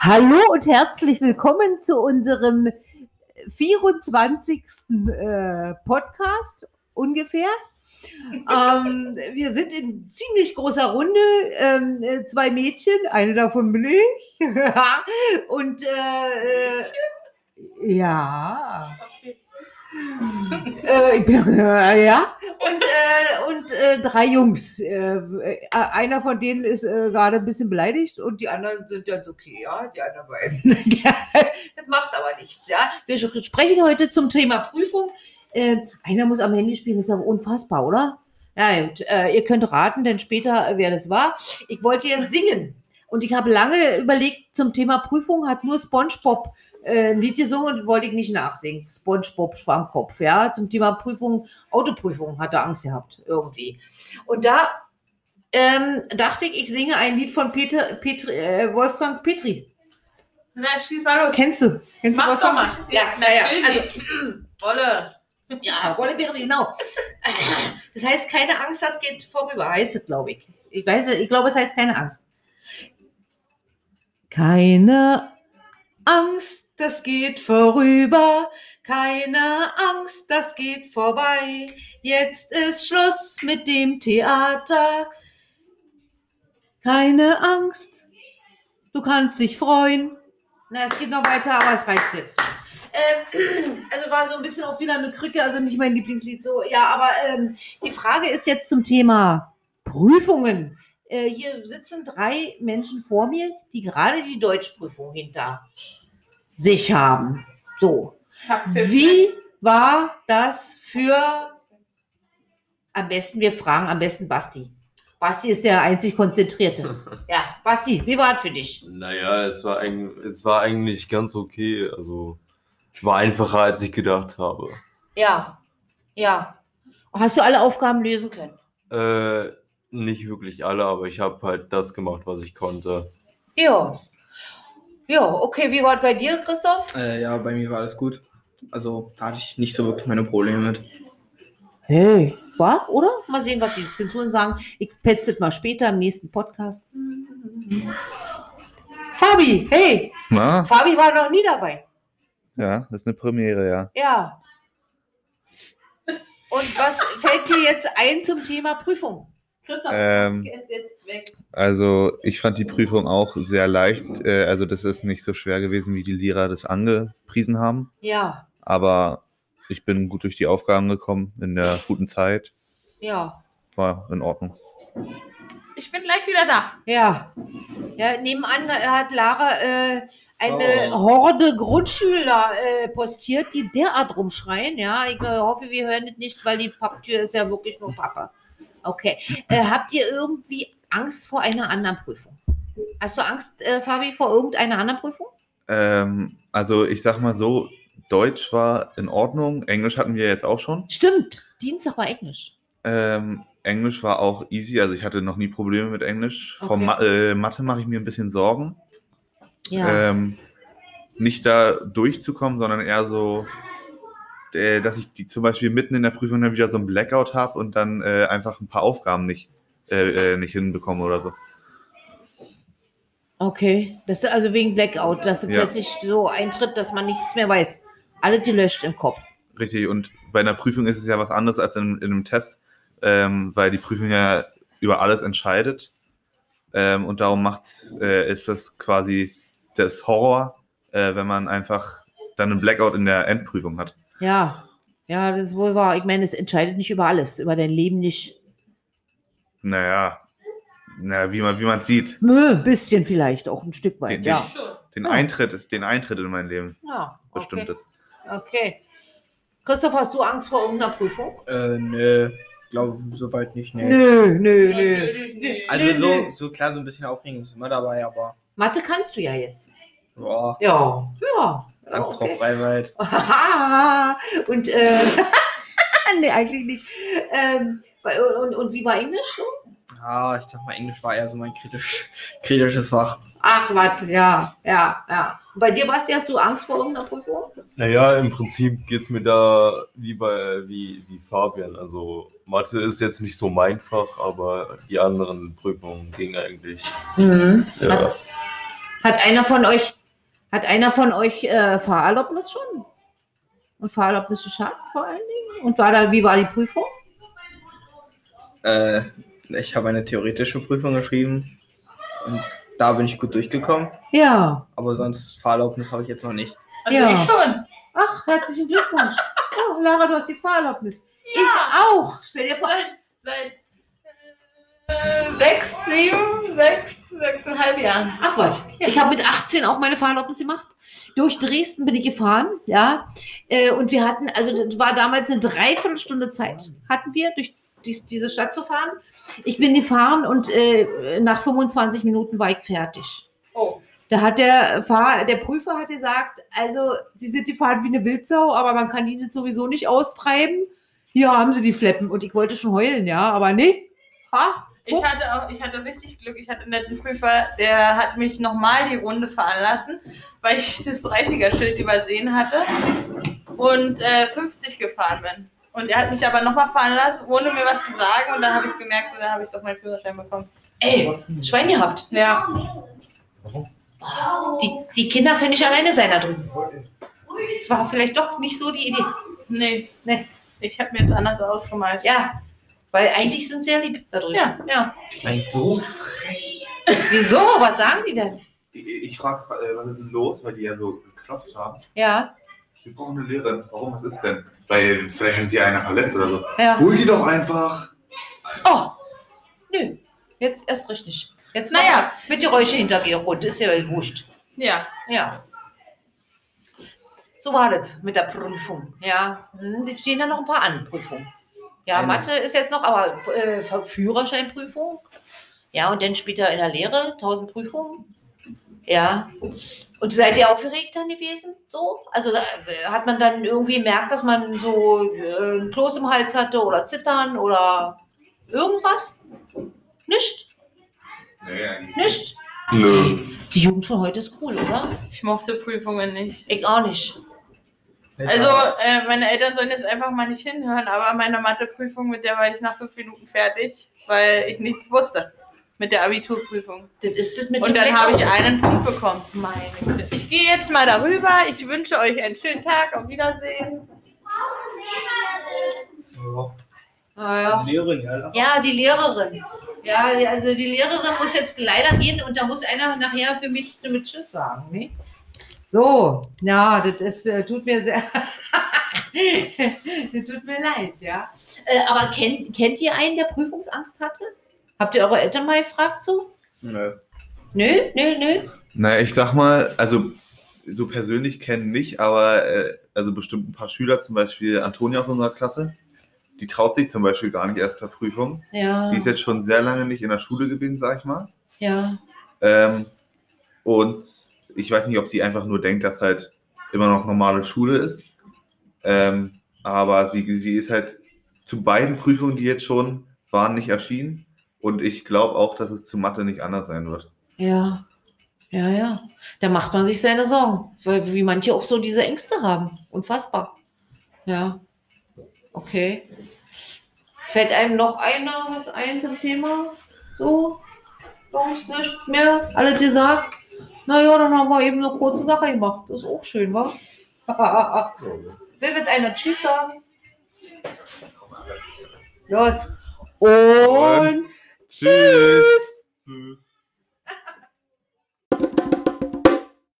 Hallo und herzlich willkommen zu unserem 24. Äh, Podcast ungefähr. Ähm, wir sind in ziemlich großer Runde, ähm, äh, zwei Mädchen, eine davon bin ich. und äh, äh, ja. Äh, bin, äh, ja. Und, äh, und äh, drei Jungs. Äh, äh, einer von denen ist gerade ein bisschen beleidigt und die anderen sind ganz okay, ja, die anderen beiden. das macht aber nichts, ja. Wir sprechen heute zum Thema Prüfung. Äh, einer muss am Handy spielen, das ist aber unfassbar, oder? Ja, gut. Ihr könnt raten, denn später, wer das war. Ich wollte ja singen. Und ich habe lange überlegt, zum Thema Prüfung hat nur SpongeBob äh, ein Lied gesungen und wollte ich nicht nachsingen. SpongeBob Schwammkopf, ja. Zum Thema Prüfung, Autoprüfung hat er Angst gehabt, irgendwie. Und da ähm, dachte ich, ich singe ein Lied von Peter, Petri, äh, Wolfgang Petri. Na, schieß mal los. Kennst du? Kennst Mach du doch Wolfgang? mal. Ja, naja. Also, Wolle. ja, Wolle Petri, genau. Das heißt, keine Angst, das geht vorüber, heißt es, glaube ich. Ich weiß, ich glaube, es heißt keine Angst. Keine Angst, das geht vorüber. Keine Angst, das geht vorbei. Jetzt ist Schluss mit dem Theater. Keine Angst, du kannst dich freuen. Na, es geht noch weiter, aber es reicht jetzt. Ähm, also war so ein bisschen auch wieder eine Krücke, also nicht mein Lieblingslied so. Ja, aber ähm, die Frage ist jetzt zum Thema Prüfungen. Äh, hier sitzen drei Menschen vor mir, die gerade die Deutschprüfung hinter sich haben. So, wie war das für, am besten, wir fragen am besten Basti. Basti ist der einzig Konzentrierte. Ja, Basti, wie war es für dich? Naja, es war, eig es war eigentlich ganz okay. Also war einfacher, als ich gedacht habe. Ja, ja. Hast du alle Aufgaben lösen können? Äh, nicht wirklich alle, aber ich habe halt das gemacht, was ich konnte. Ja. Ja, okay, wie war es bei dir, Christoph? Äh, ja, bei mir war alles gut. Also da hatte ich nicht so wirklich meine Probleme mit. Hey. War, oder? Mal sehen, was die Zensuren sagen. Ich petze mal später im nächsten Podcast. Fabi, hey, Na, Fabi war noch nie dabei. ja, das ist eine Premiere, ja. Ja. Und was fällt dir jetzt ein zum Thema Prüfung? Christoph, Ähm, ist jetzt weg. Also ich fand die Prüfung auch sehr leicht. Äh, also das ist nicht so schwer gewesen, wie die Lehrer das angepriesen haben. Ja, Aber ich bin gut durch die Aufgaben gekommen in der guten Zeit. ja, War in Ordnung. Ich bin gleich wieder da. ja. Ja, nebenan äh, hat Lara äh, eine Oh. Horde Grundschüler äh, postiert, die derart rumschreien. Ja, ich äh, hoffe, wir hören das nicht, weil die Papptür ist ja wirklich nur Papa. Okay. Äh, habt ihr irgendwie Angst vor einer anderen Prüfung? Hast du Angst, äh, Fabi, vor irgendeiner anderen Prüfung? Ähm, also ich sag mal so, Deutsch war in Ordnung. Englisch hatten wir jetzt auch schon. Stimmt. Dienstag war Englisch. Ähm, Englisch war auch easy. Also ich hatte noch nie Probleme mit Englisch. Vor Okay. Ma äh, Mathe mache ich mir ein bisschen Sorgen. Ja. ähm, nicht da durchzukommen, sondern eher so, äh, dass ich die zum Beispiel mitten in der Prüfung dann wieder so ein Blackout habe und dann äh, einfach ein paar Aufgaben nicht, äh, äh, nicht hinbekomme oder so. Okay. Das ist also wegen Blackout, dass Ja. plötzlich so eintritt, dass man nichts mehr weiß. Alle gelöscht im Kopf. Richtig. Und bei einer Prüfung ist es ja was anderes als in, in einem Test, ähm, weil die Prüfung ja über alles entscheidet. Ähm, und darum macht, äh, ist das quasi das Horror, äh, wenn man einfach dann einen Blackout in der Endprüfung hat. Ja. Ja, das ist wohl wahr. Ich meine, es entscheidet nicht über alles, über dein Leben nicht. Naja, naja wie man wie man sieht. Nö, ein bisschen vielleicht, auch ein Stück weit. Den- ja. Schon. Den Ja. Eintritt, den Eintritt in mein Leben ja. Okay. bestimmt ist. Okay. Christoph, hast du Angst vor irgendeiner Prüfung? Äh, nö. Ich glaube, soweit nicht, nee. Nö, nö, nicht. Also Nö, so, nö. so klar, so ein bisschen Aufregung ist immer dabei, aber Mathe kannst du ja jetzt. boah, Ja. Ja. Dank Frau okay. Freiwald. und äh, nee, eigentlich nicht. Ähm, und, und wie war Englisch so? Ja, ich sag mal, Englisch war eher so mein kritisch, kritisches Fach. Ach, was, ja, ja, ja. Und bei dir, Basti, hast du Angst vor irgendeiner Prüfung? Naja, im Prinzip geht es mir da wie bei wie, wie Fabian. Also Mathe ist jetzt nicht so mein Fach, aber die anderen Prüfungen gingen eigentlich. Mhm. Ja. Hat einer von euch, hat einer von euch äh, Fahrerlaubnis schon? Und Fahrerlaubnis geschafft vor allen Dingen? Und war da, wie war die Prüfung? Äh, ich habe eine theoretische Prüfung geschrieben und da bin ich gut durchgekommen. Ja. Aber sonst Fahrerlaubnis habe ich jetzt noch nicht. Also Ja. ich schon. Ach, herzlichen Glückwunsch. Oh, Lara, du hast die Fahrerlaubnis. Ja. Ich auch. Stell dir vor. Seit, seit sechs, sieben, sechs, sechseinhalb Jahren. Ach was, ich habe mit 18 auch meine Fahrerlaubnis gemacht. Durch Dresden bin ich gefahren, ja. Äh, Und wir hatten, also das war damals eine Dreiviertelstunde Zeit, hatten wir, durch dies, diese Stadt zu fahren. Ich bin gefahren und äh, nach 25 Minuten war ich fertig. Oh. Da hat der Fahr der Prüfer hat gesagt, also Sie sind gefahren wie eine Wildsau, aber man kann die jetzt sowieso nicht austreiben. Hier haben Sie die Fleppen. Und ich wollte schon heulen, ja, aber nee. Ha? Ich hatte auch, ich hatte richtig Glück. Ich hatte einen netten Prüfer, der hat mich nochmal die Runde fahren lassen, weil ich das 30er-Schild übersehen hatte und äh, 50 gefahren bin. Und er hat mich aber nochmal fahren lassen, ohne mir was zu sagen. Und dann habe ich es gemerkt und dann habe ich doch meinen Führerschein bekommen. Ey, Schwein gehabt. Ja. Die, die Kinder können nicht alleine sein da drüben. Das war vielleicht doch nicht so die Idee. Nee. Nee. Ich habe mir das anders ausgemalt. Ja, weil eigentlich sind sie ja lieb da drüben. Ja. ja. Die sind so frech. Wieso? Was sagen die denn? Ich, ich frage, was ist denn los, weil die ja so geklopft haben. Ja, Wir brauchen eine Lehrerin. Warum? Was ist denn? Weil vielleicht hat sich einer verletzt oder so. ja. Hol die doch einfach. Oh, nö. Jetzt erst recht nicht. Jetzt Naja. mit Geräusche Hintergrund, ist ja wurscht. Ja. Ja. So war das mit der Prüfung. Ja, Hm, die stehen da noch ein paar an, Prüfungen. Ja, Eine. Mathe ist jetzt noch, aber äh, Führerscheinprüfung. Ja, und dann später in der Lehre, 1000 Prüfungen. Ja. Und seid ihr aufgeregt dann gewesen? So? Also äh, hat man dann irgendwie gemerkt, dass man so äh, ein Kloß im Hals hatte oder Zittern oder irgendwas? Nicht? Nee, Nicht? Nö. Die Jugend von heute ist cool, oder? Ich mochte Prüfungen nicht. Ich auch nicht. Also, äh, meine Eltern sollen jetzt einfach mal nicht hinhören, aber meine Matheprüfung, mit der war ich nach fünf Minuten fertig, weil ich nichts wusste. Mit der Abiturprüfung. Das ist das mit Und dann habe ich einen Punkt bekommen. Meine Güte. Ich gehe jetzt mal darüber. Ich wünsche euch einen schönen Tag. Auf Wiedersehen. Ah, ja. Lehrerin, ja. ja, die Lehrerin. Ja, die- also die Lehrerin muss jetzt leider gehen und da muss einer nachher für mich mit Tschüss sagen. Ne? So, ja, das ist, äh, tut mir sehr. das tut mir leid, ja. Äh, aber kennt, kennt ihr einen, der Prüfungsangst hatte? Habt ihr eure Eltern mal gefragt so? Nö. Nö, nö, nö. Naja, ich sag mal, also so persönlich kennen nicht, aber äh, also bestimmt ein paar Schüler, zum Beispiel Antonia aus unserer Klasse, die traut sich zum Beispiel gar nicht erst zur Prüfung. Ja, Die ist jetzt schon sehr lange nicht in der Schule gewesen, sag ich mal. ja. Ähm, und ich weiß nicht, ob sie einfach nur denkt, dass halt immer noch normale Schule ist. Ähm, aber sie, sie ist halt zu beiden Prüfungen, die jetzt schon waren, nicht erschienen. Und ich glaube auch, dass es zu Mathe nicht anders sein wird. Ja, ja, ja. Da macht man sich seine Sorgen, weil wie manche auch so diese Ängste haben. Unfassbar. Ja. Okay. Fällt einem noch einer was ein zum Thema? So? Sonst nicht mehr? Alle gesagt? Naja, dann haben wir eben eine kurze Sache gemacht. Das ist auch schön, wa? Wer wird einer Tschüss sagen? Los. Und Tschüss. Tschüss. Tschüss.